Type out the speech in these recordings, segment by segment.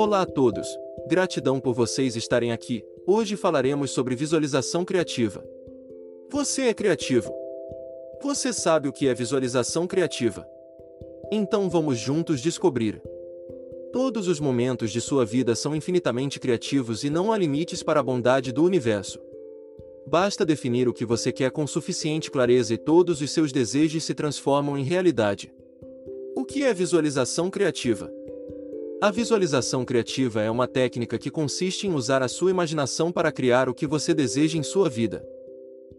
Olá a todos, gratidão por vocês estarem aqui. Hoje falaremos sobre visualização criativa. Você é criativo? Você sabe o que é visualização criativa? Então vamos juntos descobrir. Todos os momentos de sua vida são infinitamente criativos e não há limites para a bondade do universo. Basta definir o que você quer com suficiente clareza e todos os seus desejos se transformam em realidade. O que é visualização criativa? A visualização criativa é uma técnica que consiste em usar a sua imaginação para criar o que você deseja em sua vida.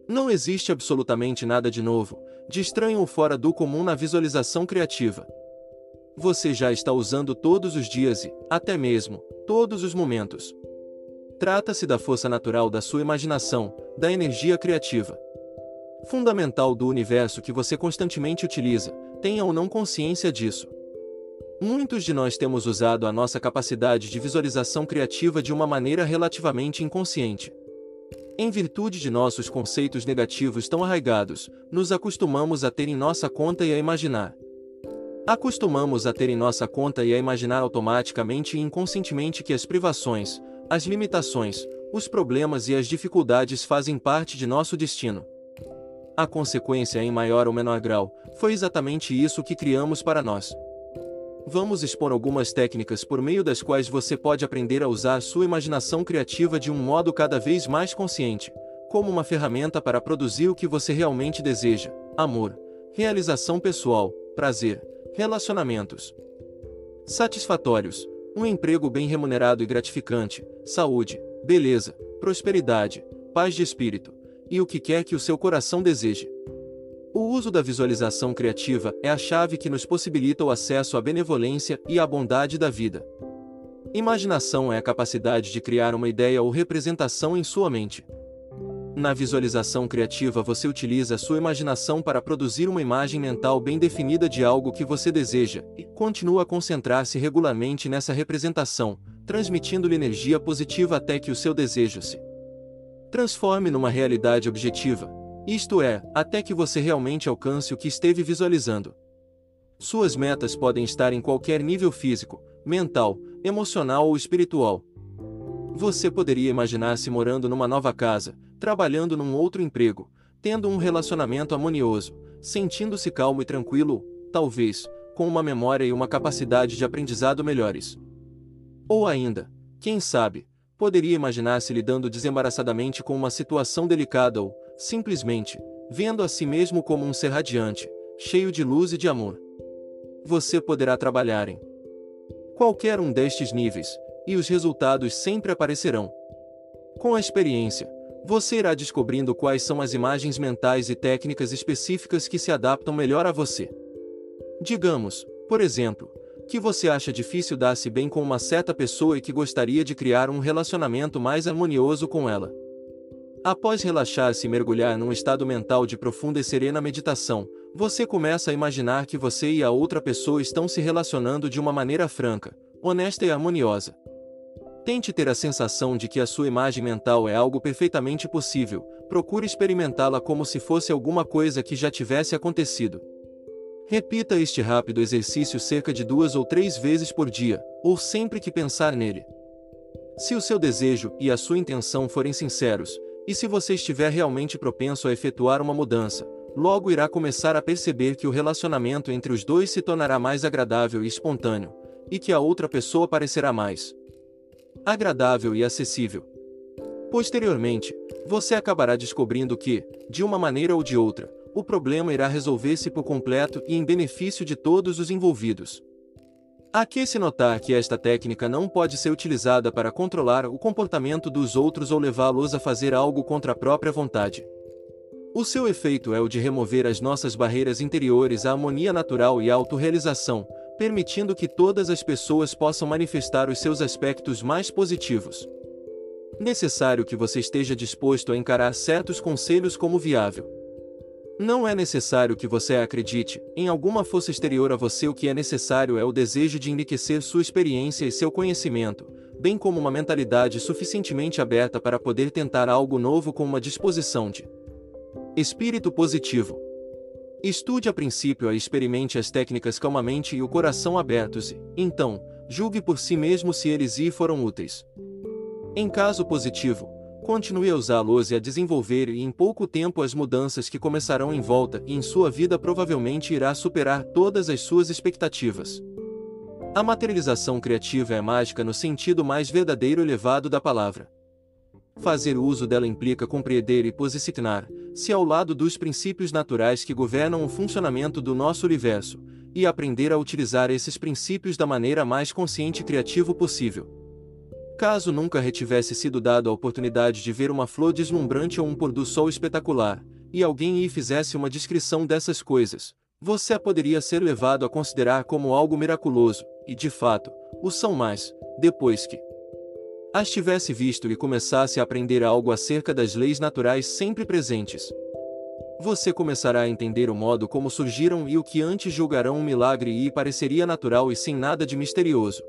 Não existe absolutamente nada de novo, de estranho ou fora do comum na visualização criativa. Você já está usando todos os dias e, até mesmo, todos os momentos. Trata-se da força natural da sua imaginação, da energia criativa. Fundamental do universo que você constantemente utiliza, tenha ou não consciência disso. Muitos de nós temos usado a nossa capacidade de visualização criativa de uma maneira relativamente inconsciente. Em virtude de nossos conceitos negativos tão arraigados, nos acostumamos a ter em nossa conta e a imaginar. Acostumamos a ter em nossa conta e a imaginar automaticamente e inconscientemente que as privações, as limitações, os problemas e as dificuldades fazem parte de nosso destino. A consequência, em maior ou menor grau, foi exatamente isso que criamos para nós. Vamos expor algumas técnicas por meio das quais você pode aprender a usar sua imaginação criativa de um modo cada vez mais consciente, como uma ferramenta para produzir o que você realmente deseja: amor, realização pessoal, prazer, relacionamentos satisfatórios, um emprego bem remunerado e gratificante, saúde, beleza, prosperidade, paz de espírito, e o que quer que o seu coração deseje. O uso da visualização criativa é a chave que nos possibilita o acesso à benevolência e à bondade da vida. Imaginação é a capacidade de criar uma ideia ou representação em sua mente. Na visualização criativa, você utiliza sua imaginação para produzir uma imagem mental bem definida de algo que você deseja e continua a concentrar-se regularmente nessa representação, transmitindo-lhe energia positiva até que o seu desejo se transforme numa realidade objetiva, isto é, até que você realmente alcance o que esteve visualizando. Suas metas podem estar em qualquer nível físico, mental, emocional ou espiritual. Você poderia imaginar-se morando numa nova casa, trabalhando num outro emprego, tendo um relacionamento harmonioso, sentindo-se calmo e tranquilo, talvez, com uma memória e uma capacidade de aprendizado melhores. Ou ainda, quem sabe, poderia imaginar-se lidando desembaraçadamente com uma situação delicada ou, simplesmente, vendo a si mesmo como um ser radiante, cheio de luz e de amor. Você poderá trabalhar em qualquer um destes níveis, e os resultados sempre aparecerão. Com a experiência, você irá descobrindo quais são as imagens mentais e técnicas específicas que se adaptam melhor a você. Digamos, por exemplo, que você acha difícil dar-se bem com uma certa pessoa e que gostaria de criar um relacionamento mais harmonioso com ela. Após relaxar-se e mergulhar num estado mental de profunda e serena meditação, você começa a imaginar que você e a outra pessoa estão se relacionando de uma maneira franca, honesta e harmoniosa. Tente ter a sensação de que a sua imagem mental é algo perfeitamente possível, procure experimentá-la como se fosse alguma coisa que já tivesse acontecido. Repita este rápido exercício cerca de duas ou três vezes por dia, ou sempre que pensar nele. Se o seu desejo e a sua intenção forem sinceros, e se você estiver realmente propenso a efetuar uma mudança, logo irá começar a perceber que o relacionamento entre os dois se tornará mais agradável e espontâneo, e que a outra pessoa parecerá mais agradável e acessível. Posteriormente, você acabará descobrindo que, de uma maneira ou de outra, o problema irá resolver-se por completo e em benefício de todos os envolvidos. Aqui se notar que esta técnica não pode ser utilizada para controlar o comportamento dos outros ou levá-los a fazer algo contra a própria vontade. O seu efeito é o de remover as nossas barreiras interiores à harmonia natural e autorrealização, permitindo que todas as pessoas possam manifestar os seus aspectos mais positivos. Necessário que você esteja disposto a encarar certos conselhos como viável. Não é necessário que você acredite em alguma força exterior a você, o que é necessário é o desejo de enriquecer sua experiência e seu conhecimento, bem como uma mentalidade suficientemente aberta para poder tentar algo novo com uma disposição de espírito positivo. Estude a princípio e experimente as técnicas calmamente e o coração abertos e, então, julgue por si mesmo se eles lhe foram úteis. Em caso positivo, continue a usá-los e a desenvolver e em pouco tempo as mudanças que começarão em volta e em sua vida provavelmente irá superar todas as suas expectativas. A materialização criativa é mágica no sentido mais verdadeiro e elevado da palavra. Fazer uso dela implica compreender e posicionar-se ao lado dos princípios naturais que governam o funcionamento do nosso universo, e aprender a utilizar esses princípios da maneira mais consciente e criativa possível. Caso nunca retivesse sido dado a oportunidade de ver uma flor deslumbrante ou um pôr do sol espetacular, e alguém lhe fizesse uma descrição dessas coisas, você a poderia ser levado a considerar como algo miraculoso, e de fato, o são mais, depois que as tivesse visto e começasse a aprender algo acerca das leis naturais sempre presentes. Você começará a entender o modo como surgiram e o que antes julgarão um milagre e pareceria natural e sem nada de misterioso.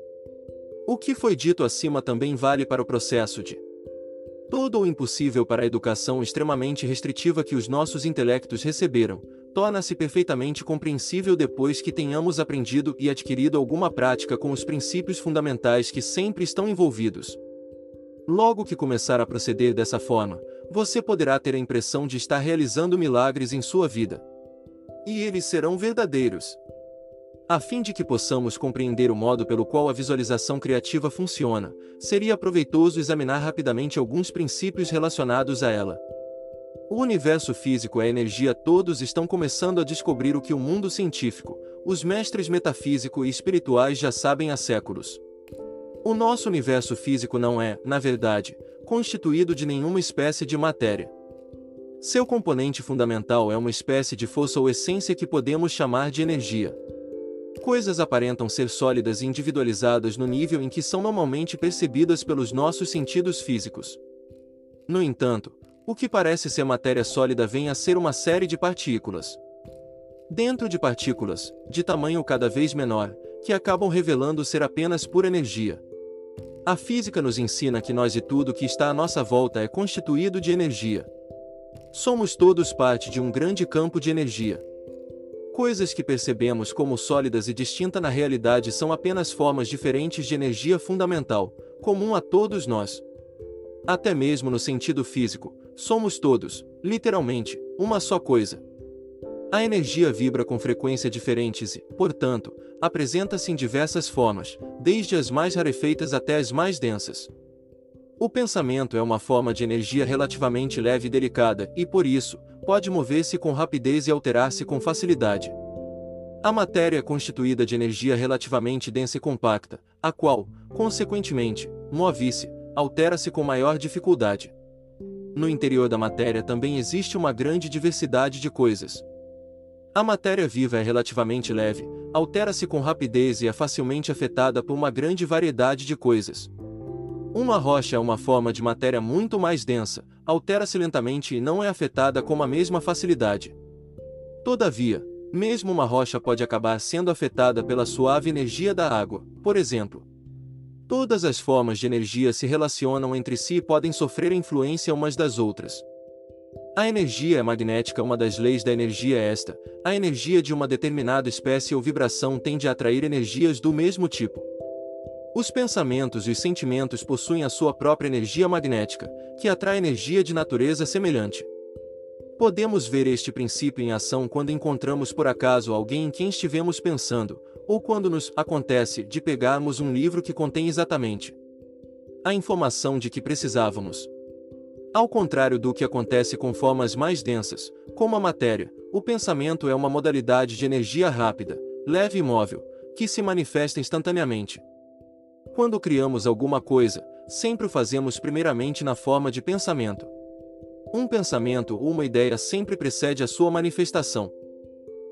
O que foi dito acima também vale para o processo de todo o impossível para a educação extremamente restritiva que os nossos intelectos receberam, torna-se perfeitamente compreensível depois que tenhamos aprendido e adquirido alguma prática com os princípios fundamentais que sempre estão envolvidos. Logo que começar a proceder dessa forma, você poderá ter a impressão de estar realizando milagres em sua vida. E eles serão verdadeiros. A fim de que possamos compreender o modo pelo qual a visualização criativa funciona, seria proveitoso examinar rapidamente alguns princípios relacionados a ela. O universo físico é energia, todos estão começando a descobrir o que o mundo científico, os mestres metafísico e espirituais já sabem há séculos. O nosso universo físico não é, na verdade, constituído de nenhuma espécie de matéria. Seu componente fundamental é uma espécie de força ou essência que podemos chamar de energia. Coisas aparentam ser sólidas e individualizadas no nível em que são normalmente percebidas pelos nossos sentidos físicos. No entanto, o que parece ser matéria sólida vem a ser uma série de partículas. Dentro de partículas, de tamanho cada vez menor, que acabam revelando ser apenas pura energia. A física nos ensina que nós e tudo que está à nossa volta é constituído de energia. Somos todos parte de um grande campo de energia. Coisas que percebemos como sólidas e distintas na realidade são apenas formas diferentes de energia fundamental, comum a todos nós. Até mesmo no sentido físico, somos todos, literalmente, uma só coisa. A energia vibra com frequência diferentes e, portanto, apresenta-se em diversas formas, desde as mais rarefeitas até as mais densas. O pensamento é uma forma de energia relativamente leve e delicada, e por isso, pode mover-se com rapidez e alterar-se com facilidade. A matéria é constituída de energia relativamente densa e compacta, a qual, consequentemente, move-se, altera-se com maior dificuldade. No interior da matéria também existe uma grande diversidade de coisas, a matéria viva é relativamente leve, altera-se com rapidez e é facilmente afetada por uma grande variedade de coisas. Uma rocha é uma forma de matéria muito mais densa, altera-se lentamente e não é afetada com a mesma facilidade. Todavia, mesmo uma rocha pode acabar sendo afetada pela suave energia da água, por exemplo. Todas as formas de energia se relacionam entre si e podem sofrer influência umas das outras. A energia é magnética. Uma das leis da energia é esta: a energia de uma determinada espécie ou vibração tende a atrair energias do mesmo tipo. Os pensamentos e os sentimentos possuem a sua própria energia magnética, que atrai energia de natureza semelhante. Podemos ver este princípio em ação quando encontramos por acaso alguém em quem estivemos pensando, ou quando nos acontece de pegarmos um livro que contém exatamente a informação de que precisávamos. Ao contrário do que acontece com formas mais densas, como a matéria, o pensamento é uma modalidade de energia rápida, leve e móvel, que se manifesta instantaneamente. Quando criamos alguma coisa, sempre o fazemos primeiramente na forma de pensamento. Um pensamento ou uma ideia sempre precede a sua manifestação.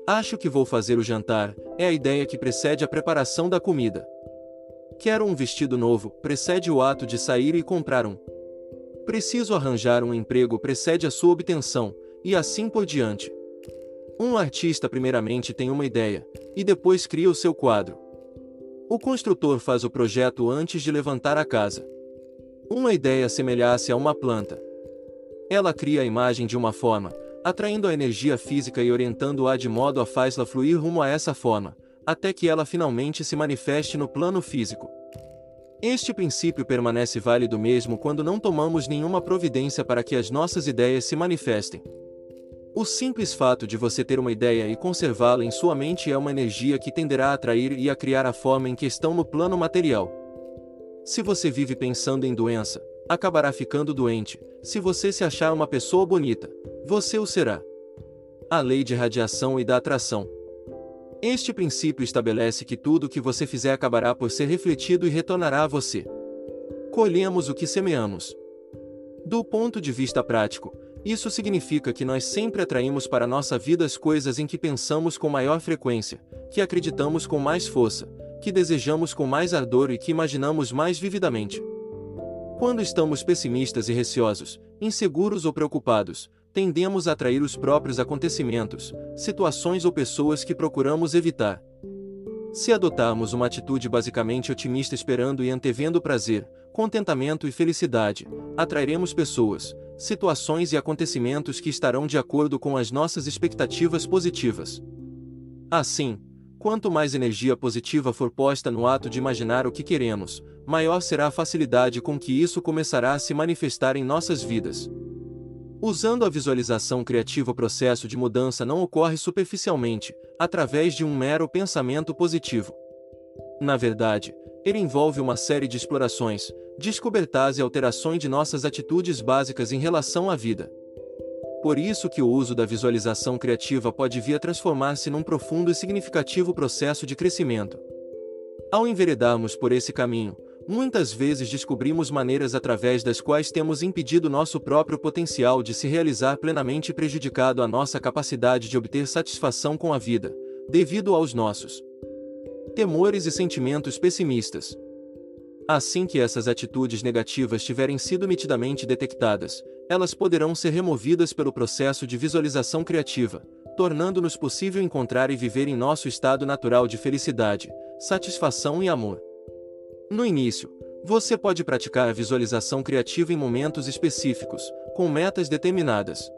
Acho que vou fazer o jantar, é a ideia que precede a preparação da comida. Quero um vestido novo, precede o ato de sair e comprar um. Preciso arranjar um emprego precede a sua obtenção, e assim por diante. Um artista primeiramente tem uma ideia, e depois cria o seu quadro. O construtor faz o projeto antes de levantar a casa. Uma ideia semelhasse a uma planta. Ela cria a imagem de uma forma, atraindo a energia física e orientando-a de modo a faz-la fluir rumo a essa forma, até que ela finalmente se manifeste no plano físico. Este princípio permanece válido mesmo quando não tomamos nenhuma providência para que as nossas ideias se manifestem. O simples fato de você ter uma ideia e conservá-la em sua mente é uma energia que tenderá a atrair e a criar a forma em que estão no plano material. Se você vive pensando em doença, acabará ficando doente. Se você se achar uma pessoa bonita, você o será. A lei de radiação e da atração. Este princípio estabelece que tudo o que você fizer acabará por ser refletido e retornará a você. Colhemos o que semeamos. Do ponto de vista prático, isso significa que nós sempre atraímos para nossa vida as coisas em que pensamos com maior frequência, que acreditamos com mais força, que desejamos com mais ardor e que imaginamos mais vividamente. Quando estamos pessimistas e receosos, inseguros ou preocupados, tendemos a atrair os próprios acontecimentos, situações ou pessoas que procuramos evitar. Se adotarmos uma atitude basicamente otimista esperando e antevendo prazer, contentamento e felicidade, atrairemos pessoas, situações e acontecimentos que estarão de acordo com as nossas expectativas positivas. Assim, quanto mais energia positiva for posta no ato de imaginar o que queremos, maior será a facilidade com que isso começará a se manifestar em nossas vidas. Usando a visualização criativa, o processo de mudança não ocorre superficialmente, através de um mero pensamento positivo. Na verdade, ele envolve uma série de explorações, descobertas e alterações de nossas atitudes básicas em relação à vida. Por isso que o uso da visualização criativa pode vir a transformar-se num profundo e significativo processo de crescimento. Ao enveredarmos por esse caminho, muitas vezes descobrimos maneiras através das quais temos impedido nosso próprio potencial de se realizar plenamente e prejudicado a nossa capacidade de obter satisfação com a vida, devido aos nossos temores e sentimentos pessimistas. Assim que essas atitudes negativas tiverem sido nitidamente detectadas, elas poderão ser removidas pelo processo de visualização criativa, tornando-nos possível encontrar e viver em nosso estado natural de felicidade, satisfação e amor. No início, você pode praticar a visualização criativa em momentos específicos, com metas determinadas.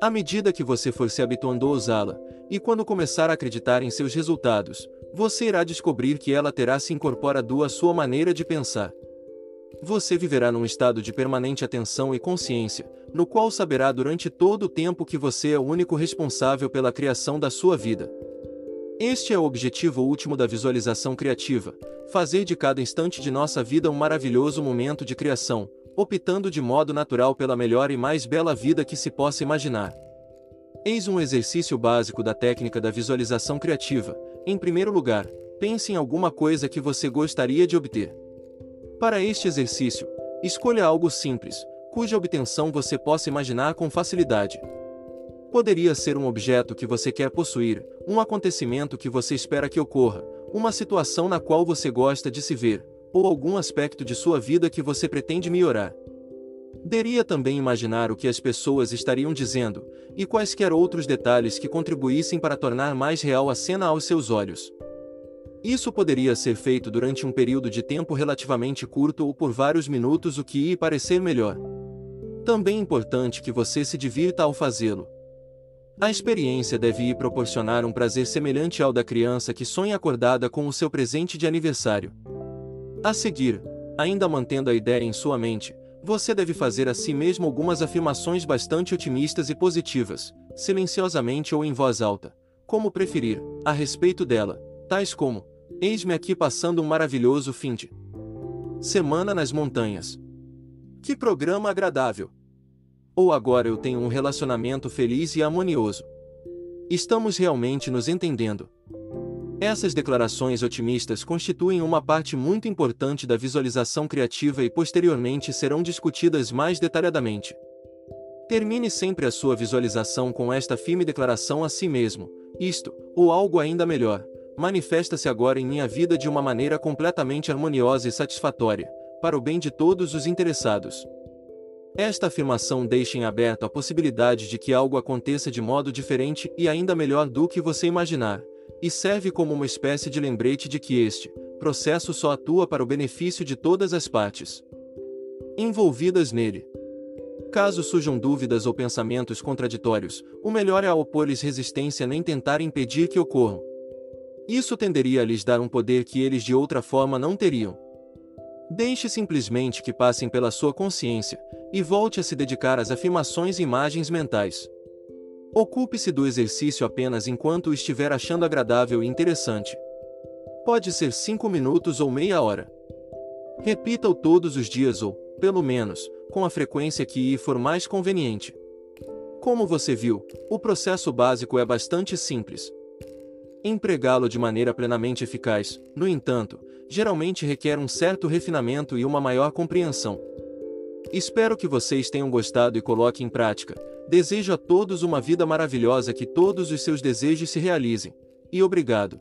À medida que você for se habituando a usá-la, e quando começar a acreditar em seus resultados, você irá descobrir que ela terá se incorporado à sua maneira de pensar. Você viverá num estado de permanente atenção e consciência, no qual saberá durante todo o tempo que você é o único responsável pela criação da sua vida. Este é o objetivo último da visualização criativa: fazer de cada instante de nossa vida um maravilhoso momento de criação, optando de modo natural pela melhor e mais bela vida que se possa imaginar. Eis um exercício básico da técnica da visualização criativa, em primeiro lugar, pense em alguma coisa que você gostaria de obter. Para este exercício, escolha algo simples, cuja obtenção você possa imaginar com facilidade. Poderia ser um objeto que você quer possuir, um acontecimento que você espera que ocorra, uma situação na qual você gosta de se ver, ou algum aspecto de sua vida que você pretende melhorar. Deria também imaginar o que as pessoas estariam dizendo, e quaisquer outros detalhes que contribuíssem para tornar mais real a cena aos seus olhos. Isso poderia ser feito durante um período de tempo relativamente curto ou por vários minutos, o que ia parecer melhor. Também é importante que você se divirta ao fazê-lo. A experiência deve ir proporcionar um prazer semelhante ao da criança que sonha acordada com o seu presente de aniversário. A seguir, ainda mantendo a ideia em sua mente, você deve fazer a si mesmo algumas afirmações bastante otimistas e positivas, silenciosamente ou em voz alta, como preferir, a respeito dela, tais como: Eis-me aqui passando um maravilhoso fim de semana nas montanhas. Que programa agradável! Ou agora eu tenho um relacionamento feliz e harmonioso. Estamos realmente nos entendendo. Essas declarações otimistas constituem uma parte muito importante da visualização criativa e posteriormente serão discutidas mais detalhadamente. Termine sempre a sua visualização com esta firme declaração a si mesmo: Isto, ou algo ainda melhor, manifesta-se agora em minha vida de uma maneira completamente harmoniosa e satisfatória, para o bem de todos os interessados. Esta afirmação deixa em aberto a possibilidade de que algo aconteça de modo diferente e ainda melhor do que você imaginar, e serve como uma espécie de lembrete de que este processo só atua para o benefício de todas as partes envolvidas nele. Caso surjam dúvidas ou pensamentos contraditórios, o melhor é opor-lhes resistência nem tentar impedir que ocorram. Isso tenderia a lhes dar um poder que eles de outra forma não teriam. Deixe simplesmente que passem pela sua consciência, e volte a se dedicar às afirmações e imagens mentais. Ocupe-se do exercício apenas enquanto estiver achando agradável e interessante. Pode ser 5 minutos ou meia hora. Repita-o todos os dias ou, pelo menos, com a frequência que for mais conveniente. Como você viu, o processo básico é bastante simples. Empregá-lo de maneira plenamente eficaz, no entanto, geralmente requer um certo refinamento e uma maior compreensão. Espero que vocês tenham gostado e coloquem em prática. Desejo a todos uma vida maravilhosa que todos os seus desejos se realizem. E obrigado.